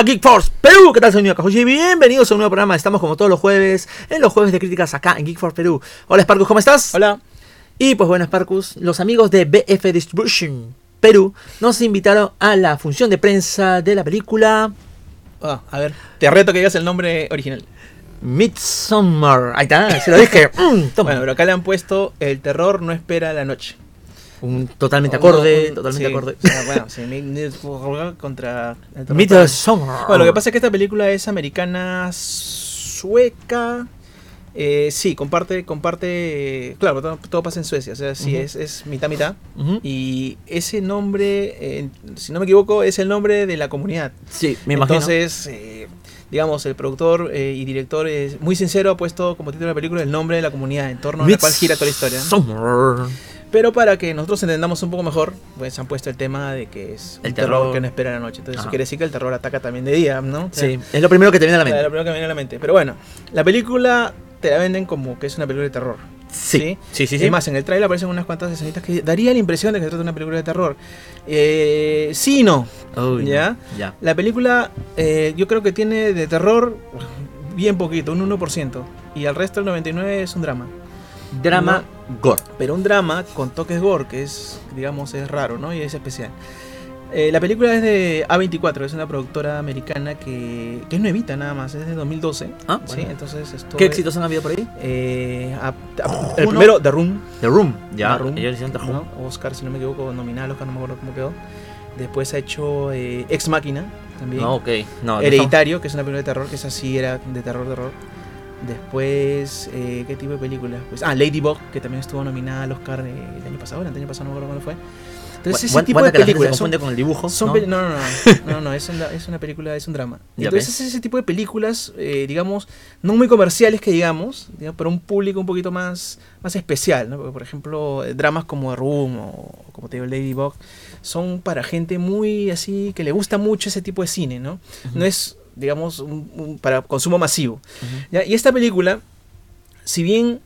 a Geek Force Perú. ¿Qué tal, señor Cajuchi? Bienvenidos a un nuevo programa. Estamos como todos los jueves, en los jueves de críticas acá en Geek Force Perú. Hola, Sparkus, ¿cómo estás? Hola. Y pues bueno, Sparkus, los amigos de BF Distribution Perú nos invitaron a la función de prensa de la película Ah, a ver, te reto que digas el nombre original. Midsommar. Ahí está, se lo dije. Mm, toma. Bueno, pero acá le han puesto El terror no espera la noche. Un totalmente acorde, Un- totalmente sí, acorde. o sea, bueno, sí, Mid- contra. Midsommar. Bueno, lo que pasa es que esta película es americana sueca. Eh, sí, comparte, comparte, claro, todo, todo pasa en Suecia, o sea, sí, es, es mitad mitad. Y ese nombre, eh, si no me equivoco, es el nombre de la comunidad. Sí, me imagino. Entonces, eh, digamos, el productor eh, y director es muy sincero, ha puesto como título de la película el nombre de la comunidad en torno a la cual gira toda la historia. Midsommar. Pero para que nosotros entendamos un poco mejor, pues han puesto el tema de que es El terror, terror. que no espera la noche. Entonces, eso quiere decir que el terror ataca también de día, ¿no? O sea, Sí, es lo primero que te viene a la es mente. lo primero que me viene a la mente. Pero bueno, la película te la venden como que es una película de terror. Sí, sí, sí. sí. Es más, en el trailer aparecen unas cuantas escenitas que daría la impresión de que se trata de una película de terror. Eh, sí y no. Uy. ¿Ya? Ya. La película eh, yo creo que tiene de terror bien poquito, un 1%. Y el resto, el 99%, es un drama. Drama gore. Pero un drama con toques gore, que es, digamos, es raro, ¿no? Y es especial. Eh, la película es de A24, es una productora americana que, que es nuevita nada más, es de 2012. Ah, ¿sí? bueno. Entonces, esto ¿Qué es- éxitos han habido por ahí? eh, a- a- el primero, The Room. The Room. Ya, The Room, ellos hicieron The Room. ¿no? Oscar, si no me equivoco, nominal al Oscar, no me acuerdo cómo quedó. Después ha hecho eh, Ex Máquina, también. No, ok. No, no Hereditario, que es una película de terror, que esa sí era de terror, terror. Después, eh, ¿qué tipo de película? Pues, ah, Ladybug, que también estuvo nominada al Oscar eh, el año pasado, el año pasado no me acuerdo cuándo fue. Entonces, ese tipo de gente se películas son, confunde con el dibujo. son ¿no? no, no, no, no, no, no, es, una, es una película, es un drama. Entonces, ese tipo de películas, eh, digamos, no muy comerciales que digamos, digamos, pero un público un poquito más, más especial, ¿no? Porque, por ejemplo, eh, dramas como The Room o como te digo, Ladybug, son para gente muy así, que le gusta mucho ese tipo de cine, ¿no? Ujú. No es, digamos, un- un- para consumo masivo. Y esta película, si bien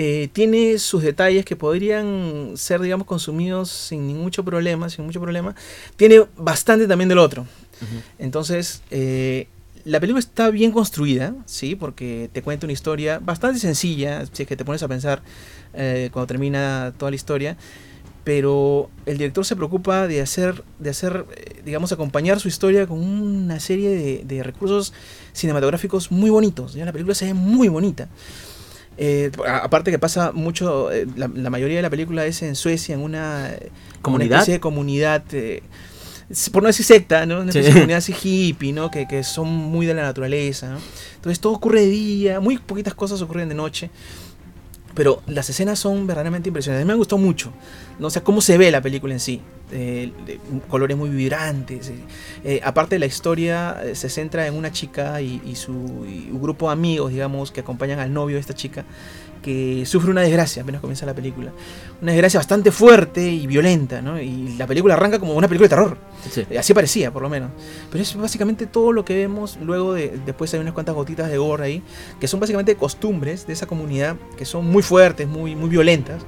eh, tiene sus detalles que podrían ser, digamos, consumidos sin mucho problema, sin mucho problema, tiene bastante también del otro. Entonces, eh, la película está bien construida, ¿sí? Porque te cuenta una historia bastante sencilla, si es que te pones a pensar eh, cuando termina toda la historia. Pero el director se preocupa de hacer, de hacer eh, digamos, acompañar su historia con una serie de, de recursos cinematográficos muy bonitos. ¿ya? La película se ve muy bonita. Eh, aparte que pasa mucho, eh, la, la mayoría de la película es en Suecia, en una eh, una ¿Comunidad? especie de comunidad, eh, por no decir secta, ¿no? Una Sí. especie de comunidad así hippie, ¿no? Que, que son muy de la naturaleza, ¿no? Entonces todo ocurre de día, muy poquitas cosas ocurren de noche. Pero las escenas son verdaderamente impresionantes. A mí me gustó mucho. ¿no? O sea, cómo se ve la película en sí. Eh, de- colores muy vibrantes. eh. Eh, aparte, la historia eh, se centra en una chica y, su y un grupo de amigos, digamos, que acompañan al novio de esta chica, que sufre una desgracia apenas comienza la película. Una desgracia bastante fuerte y violenta, ¿no? Y la película arranca como una película de terror. Sí. Eh, Así parecía, por lo menos. Pero es básicamente todo lo que vemos. Luego de. Después hay unas cuantas gotitas de gore ahí. Que son básicamente costumbres de esa comunidad. Que son muy fuertes, muy, muy violentas.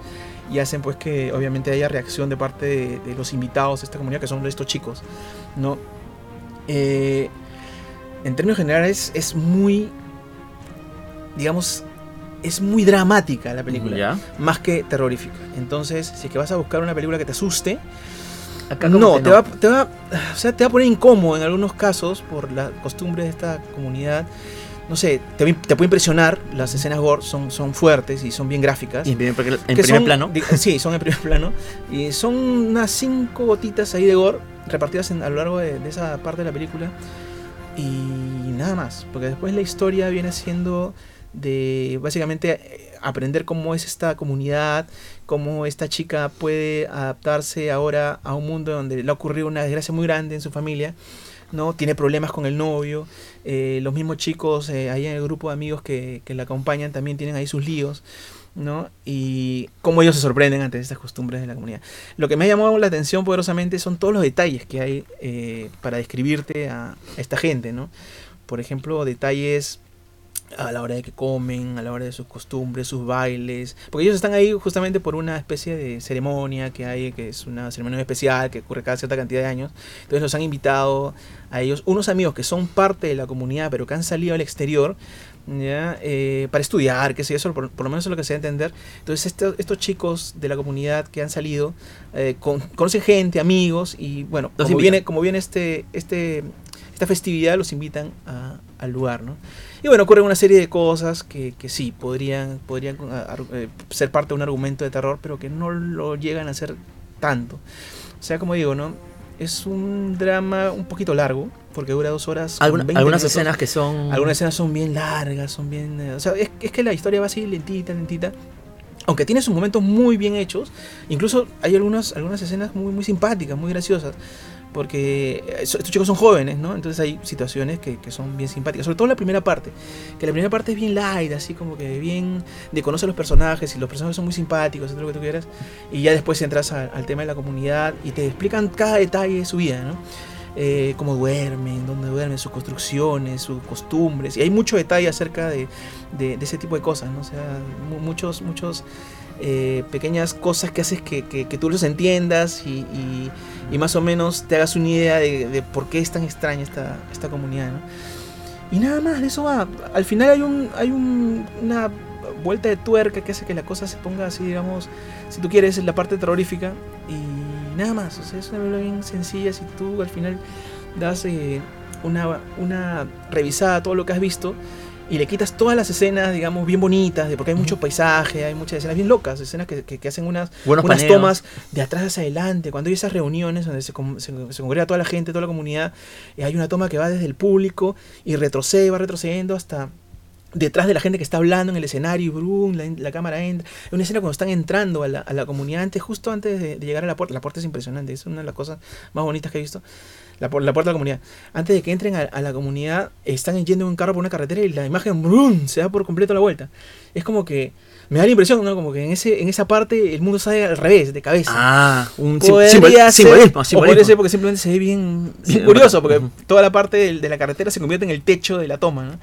Y hacen pues que obviamente haya reacción de parte de, de los invitados de esta comunidad. Que son estos chicos. ¿No? Eh, en términos generales es muy. Digamos. Es muy dramática la película. Ya. Más que terrorífica. Entonces, si es que vas a buscar una película que te asuste. Acá No, te va, te va, o sea, te va a poner incómodo en algunos casos por la costumbre de esta comunidad. No sé, te, te puede impresionar, las escenas gore son, son fuertes y son bien gráficas. Y en primer, en que primer son- plano. di- Sí, son en primer plano. Y son unas cinco gotitas ahí de gore repartidas en- a lo largo de, de esa parte de la película. Y nada más, porque después la historia viene siendo de básicamente eh, aprender cómo es esta comunidad, cómo esta chica puede adaptarse ahora a un mundo donde le ha ocurrido una desgracia muy grande en su familia. ¿no? Tiene problemas con el novio. eh, los mismos chicos eh, ahí en el grupo de amigos que, que la acompañan también tienen ahí sus líos. ¿no? Y cómo ellos se sorprenden ante estas costumbres de la comunidad. Lo que me ha llamado la atención poderosamente son todos los detalles que hay eh, para describirte a esta gente, ¿no? Por ejemplo, detalles a la hora de que comen, a la hora de sus costumbres, sus bailes, porque ellos están ahí justamente por una especie de ceremonia que hay, que es una ceremonia especial que ocurre cada cierta cantidad de años. Entonces los han invitado a ellos, unos amigos que son parte de la comunidad pero que han salido al exterior, ¿ya? Eh, para estudiar, que sé eso, por, por, lo menos es lo que se debe entender. Entonces estos, estos chicos de la comunidad que han salido eh, con, conocen gente, amigos y bueno, como viene, como viene este, este, esta festividad los invitan a, al lugar, ¿no? Y bueno, ocurren una serie de cosas que, que sí, podrían, podrían eh, ser parte de un argumento de terror, pero que no lo llegan a ser tanto. O sea, como digo, ¿no? Es un drama un poquito largo, porque dura dos horas. Alguna, algunas minutos. escenas que son. Algunas escenas son bien largas, son bien. Eh, o sea, es, es, que la historia va así lentita, lentita. Aunque tiene sus momentos muy bien hechos. Incluso hay algunas, algunas escenas muy, muy simpáticas, muy graciosas. Porque estos chicos son jóvenes, ¿no? Entonces hay situaciones que, que, son bien simpáticas. Sobre todo la primera parte. Que la primera parte es bien light, así como que bien de conocer los personajes. Y los personajes son muy simpáticos, todo lo que tú quieras. Y ya después entras a, al tema de la comunidad y te explican cada detalle de su vida, ¿no? Eh, cómo duermen, dónde duermen, sus construcciones, sus costumbres. Y hay mucho detalle acerca de, de, de ese tipo de cosas, ¿no? O sea, muchos, muchos eh, pequeñas cosas que haces que, que, que tú los entiendas y, y, y, más o menos te hagas una idea de, de, por qué es tan extraña esta, esta comunidad, ¿no? Y nada más, de eso va. Al final hay, un, hay un, una vuelta de tuerca que hace que la cosa se ponga así, digamos, si tú quieres, en la parte terrorífica y nada más. O sea, es una película bien sencilla. Si tú al final das eh, una, una revisada a todo lo que has visto y le quitas todas las escenas, digamos, bien bonitas, de, porque hay mucho paisaje, hay muchas escenas bien locas, escenas que, que, que hacen unas, unas tomas de atrás hacia adelante. Cuando hay esas reuniones donde se, se, se, congrega toda la gente, toda la comunidad, y hay una toma que va desde el público y retrocede, va retrocediendo hasta detrás de la gente que está hablando en el escenario, y brum, la, la, cámara entra. Es una escena cuando están entrando a la, a la comunidad, antes, justo antes de, de, llegar a la puerta. La puerta es impresionante, es una de las cosas más bonitas que he visto. La, la puerta de la comunidad. Antes de que entren a, a, la comunidad, están yendo en un carro por una carretera y la imagen brum, se da por completo la vuelta. Es como que me da la impresión, ¿no? Como que en ese en esa parte el mundo sale al revés, de cabeza. Ah, un simbolismo, simbolismo. O podría ser porque simplemente se ve bien, curioso, porque toda la parte de, de, la carretera se convierte en el techo de la toma, ¿no?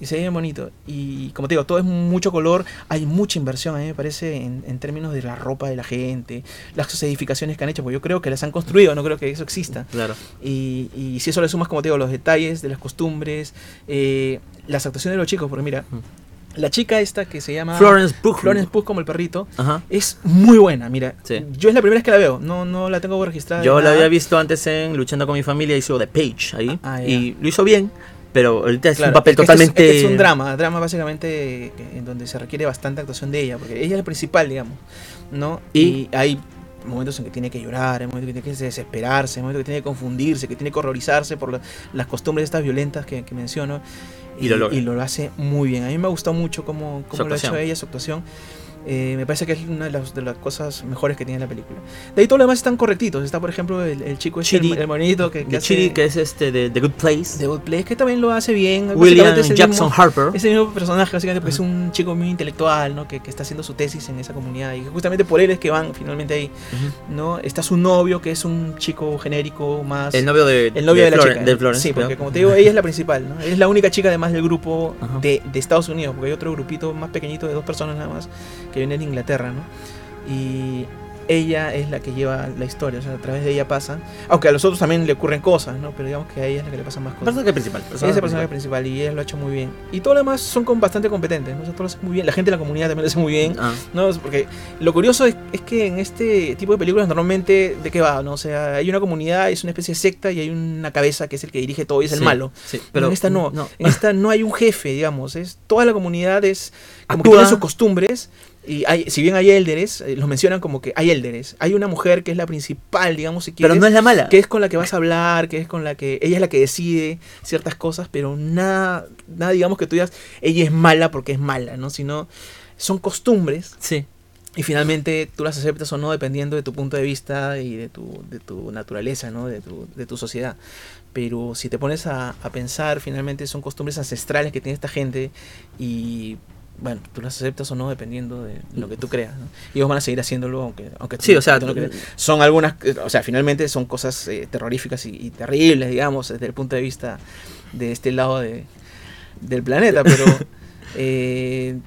Y se ve bien bonito. Y como te digo, todo es mucho color, hay mucha inversión, a mí me parece, en, en términos de la ropa de la gente, las edificaciones que han hecho, porque yo creo que las han construido, no creo que eso exista. Claro. Y, y si eso le sumas, como te digo, los detalles de las costumbres, eh, las actuaciones de los chicos, porque mira, la chica esta que se llama Florence Pugh, Florence Pugh como el perrito, Ajá. es muy buena, mira. Sí. Yo es la primera vez que la veo, no, no la tengo registrada. Yo la había visto antes en Luchando con mi familia, hizo The Page ahí, ah, y lo hizo bien, pero ahorita es claro, un papel es totalmente... Este es, este es, un drama, drama básicamente en donde se requiere bastante actuación de ella, porque ella es la principal, digamos, ¿no? Y, y hay momentos en que tiene que llorar, hay momentos en que tiene que desesperarse, hay momentos en que tiene que confundirse, que tiene que horrorizarse por la, las costumbres estas violentas que, que menciono. Y, y, lo y, lo hace muy bien. A mí me ha gustado mucho cómo, cómo lo ha hecho ella, su actuación. Eh, me parece que es una de las, de las, cosas mejores que tiene la película. De ahí todo lo demás están correctitos. Está, por ejemplo, el, el chico este, Chidi, el, el monito que, que, hace, Chidi, que es este de The Good Place. The Good Place, que también lo hace bien. William Jackson mismo, Harper. Ese mismo personaje, básicamente, porque uh -huh. es un chico muy intelectual, ¿no? Que, que, está haciendo su tesis en esa comunidad. Y justamente por él es que van finalmente ahí. Uh -huh. ¿no? Está su novio, que es un chico genérico más. El novio de, el novio de, de, la Florence, chica. de Florence. Sí, porque como te digo, ella es la principal, ¿no? Es la única chica además del grupo uh -huh. de, de Estados Unidos, porque hay otro grupito más pequeñito de dos personas nada más que viene de Inglaterra, ¿no? Y ella es la que lleva la historia, o sea, a través de ella pasa. Aunque a los otros también le ocurren cosas, ¿no? Pero digamos que a ella es la que le pasan más cosas. Personaje principal. Personaje es el personaje principal. y ella lo ha hecho muy bien. Y todo lo demás son con bastante competentes, ¿no? O sea, todo lo hace muy bien. La gente de la comunidad también lo hace muy bien, ah. ¿no? Porque lo curioso es, es, que en este tipo de películas normalmente, ¿de qué va? ¿no? O sea, hay una comunidad, es una especie de secta y hay una cabeza que es el que dirige todo y es sí, el malo. Sí, pero en esta no. no. En esta no hay un jefe, digamos. Es toda la comunidad es como que tiene sus costumbres y hay, si bien hay élderes, eh, los mencionan como que hay élderes. Hay una mujer que es la principal, digamos, si quieres. Pero no es la mala. Que es con la que vas a hablar, que es con la que. Ella es la que decide ciertas cosas, pero nada, nada digamos que tú digas, ella es mala porque es mala, ¿no? Sino son costumbres. Sí. Y finalmente tú las aceptas o no dependiendo de tu punto de vista y de tu, de tu naturaleza, ¿no? De tu, de tu sociedad. Pero si te pones a, a pensar, finalmente son costumbres ancestrales que tiene esta gente y bueno, tú las aceptas o no dependiendo de lo que tú creas. ¿no? Y ellos van a seguir haciéndolo aunque, aunque sí, o sea, tú no creas. Son algunas, o sea, finalmente son cosas eh, terroríficas y, y, terribles, digamos, desde el punto de vista de este lado de, del planeta, pero, Eh,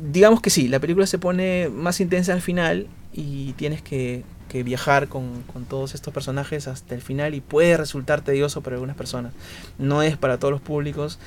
digamos que sí, la película se pone más intensa al final y tienes que, que viajar con, con todos estos personajes hasta el final y puede resultar tedioso para algunas personas. No es para todos los públicos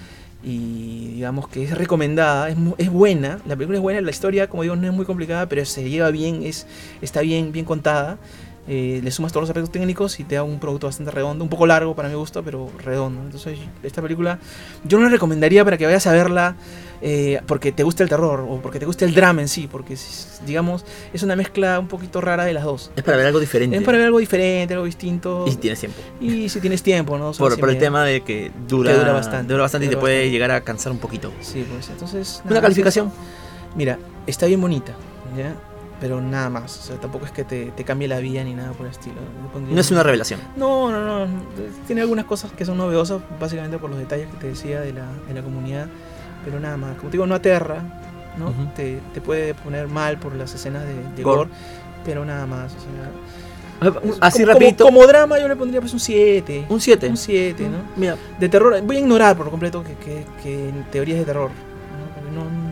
y digamos que es recomendada, es, es buena, la película es buena, la historia, como digo, no es muy complicada, pero se lleva bien, es, está bien, bien contada. Eh, le sumas todos los aspectos técnicos y te da un producto bastante redondo, un poco largo para mi gusto, pero redondo. Entonces, esta película yo no la recomendaría para que vayas a verla eh, porque te gusta el terror o porque te gusta el drama en sí, porque digamos es una mezcla un poquito rara de las dos. Es para ver algo diferente. Es para ver algo diferente, algo distinto. Y si tienes tiempo. Y si tienes tiempo, ¿no? Por, por el tema de que dura, Que dura bastante, dura bastante y te dura puede bastante. llegar a cansar un poquito. Sí, pues entonces. ¿Una nada, calificación? es- Mira, está bien bonita, ¿ya? Pero nada más. O sea, tampoco es que te, te cambie la vida ni nada por el estilo. No es un- una revelación. No, no, no. Tiene algunas cosas que son novedosas, básicamente por los detalles que te decía de la, de la comunidad. Pero nada más. Como te digo, no aterra, ¿no? Ujú. te, te puede poner mal por las escenas de, de Gore. gore, pero nada más. O sea, Así como- rapidito. Como, como drama yo le pondría pues un 7. un 7. Un 7, ¿no? Mira, De terror, voy a ignorar por completo que, que, que teorías de terror.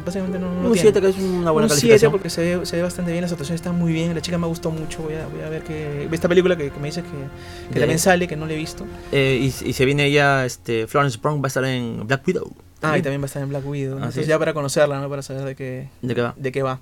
Básicamente no, no un tiene. 7 que es una buena un 7 calificación. porque se ve, se ve bastante bien, las actuaciones están muy bien, la chica me gustó mucho, voy a, voy a ver que esta película que, que me dices que, que también sale, que no la he visto. Eh, y, y se viene ya este, Florence Pugh va a estar en Black Widow. Ah, y también va a estar en Black Widow, entonces es. ya para conocerla, ¿no? Para saber de qué, ¿De qué va? de qué va.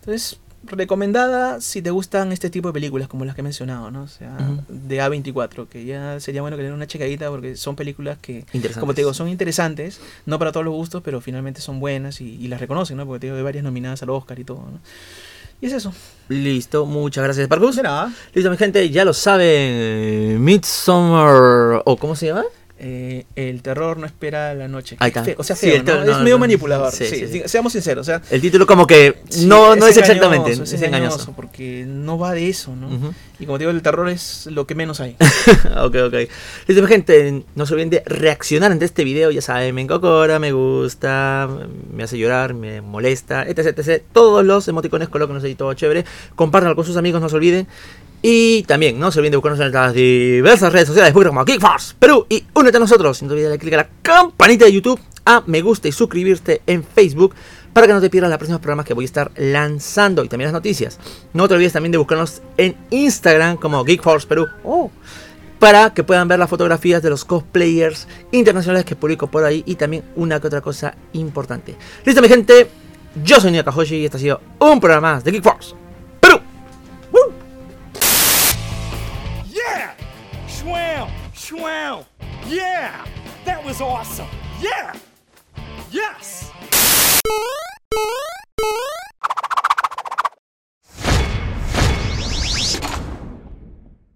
Entonces, recomendada si te gustan este tipo de películas como las que he mencionado, ¿no? O sea, Ujú. de A24, que ya sería bueno que le den una checadita porque son películas que. Como te digo, son interesantes, no para todos los gustos, pero finalmente son buenas y, y las reconocen, ¿no? Porque te digo, hay varias nominadas al Oscar y todo, ¿no? Y es eso. Listo, muchas gracias, Parkus. De nada. Listo, mi gente, ya lo saben. Midsummer. ¿O cómo se llama? Eh, el terror no espera la noche. Ahí está. O sea, Sí, feo, terror ¿no? no- es medio no- manipulador. sí, Sí, sí, sí. Seamos sinceros. O sea, El título como que sí, no, no es engañoso, exactamente, es, engañoso. Porque no va de eso, ¿no? Ujú. Y como te digo, el terror es lo que menos hay. ok, ok. Listo, mi gente, no se olviden de reaccionar ante este video. Ya saben, me encocora, me gusta, me hace llorar, me molesta, etc, etc. Todos los emoticones colóquenos ahí, todo chévere. Compártanlo con sus amigos, no se olviden. Y también no se olviden de buscarnos en las diversas redes sociales, como Geekforce Perú. Y únete a nosotros. No te olvides de clicar a la campanita de YouTube, a me gusta y suscribirte en Facebook para que no te pierdas los próximos programas que voy a estar lanzando y también las noticias. No te olvides también de buscarnos en Instagram como Geekforce Perú. Oh para que puedan ver las fotografías de los cosplayers internacionales que publico por ahí y también una que otra cosa importante. Listo, mi gente. Yo soy Nia Kahoshi y este ha sido un programa más de Geek Schwam! Yeah! That was awesome! Yeah! Yes!